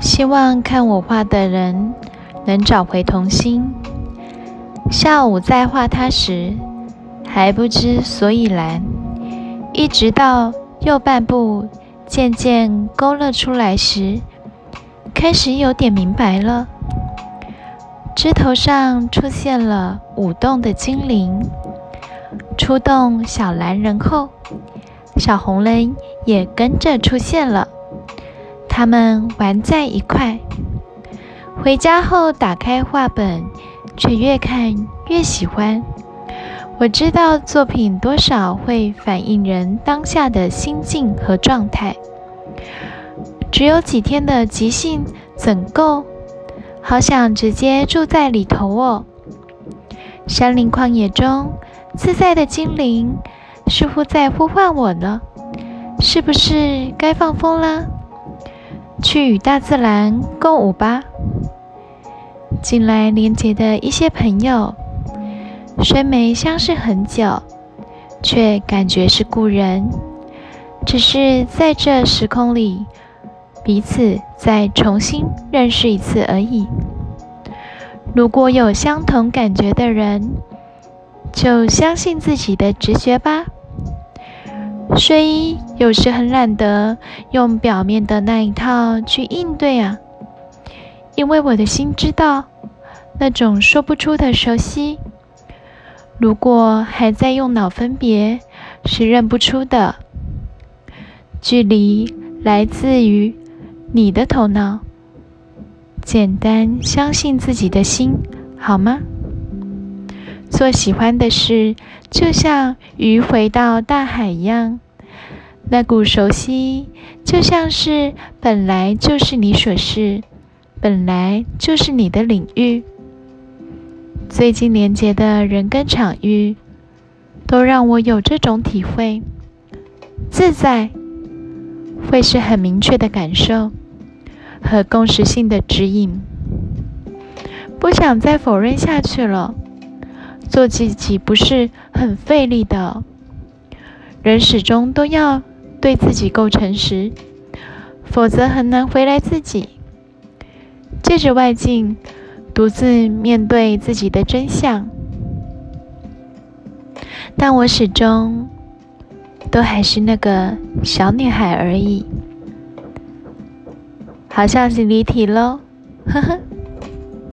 希望看我画的人能找回童心。下午在画它时，还不知所以然，一直到右半部渐渐勾勒出来时，开始有点明白了。枝头上出现了舞动的精灵，出动小蓝人后，小红人也跟着出现了。他们玩在一块。回家后打开画本，却越看越喜欢。我知道作品多少会反映人当下的心境和状态。只有几天的即兴怎够？好想直接住在里头哦！山林旷野中，自在的精灵似乎在呼唤我呢。是不是该放风啦？去与大自然共舞吧！近来连结的一些朋友，虽没相识很久，却感觉是故人。只是在这时空里。彼此再重新认识一次而已。如果有相同感觉的人，就相信自己的直觉吧。睡衣有时很懒得用表面的那一套去应对啊，因为我的心知道那种说不出的熟悉。如果还在用脑分别，是认不出的。距离来自于。你的头脑，简单相信自己的心，好吗？做喜欢的事，就像鱼回到大海一样，那股熟悉，就像是本来就是你所是，本来就是你的领域。最近连接的人跟场域，都让我有这种体会，自在，会是很明确的感受。和共识性的指引，不想再否认下去了。做自己不是很费力的，人始终都要对自己够诚实，否则很难回来自己。借着外境，独自面对自己的真相。但我始终都还是那个小女孩而已。好像是离题喽，呵呵。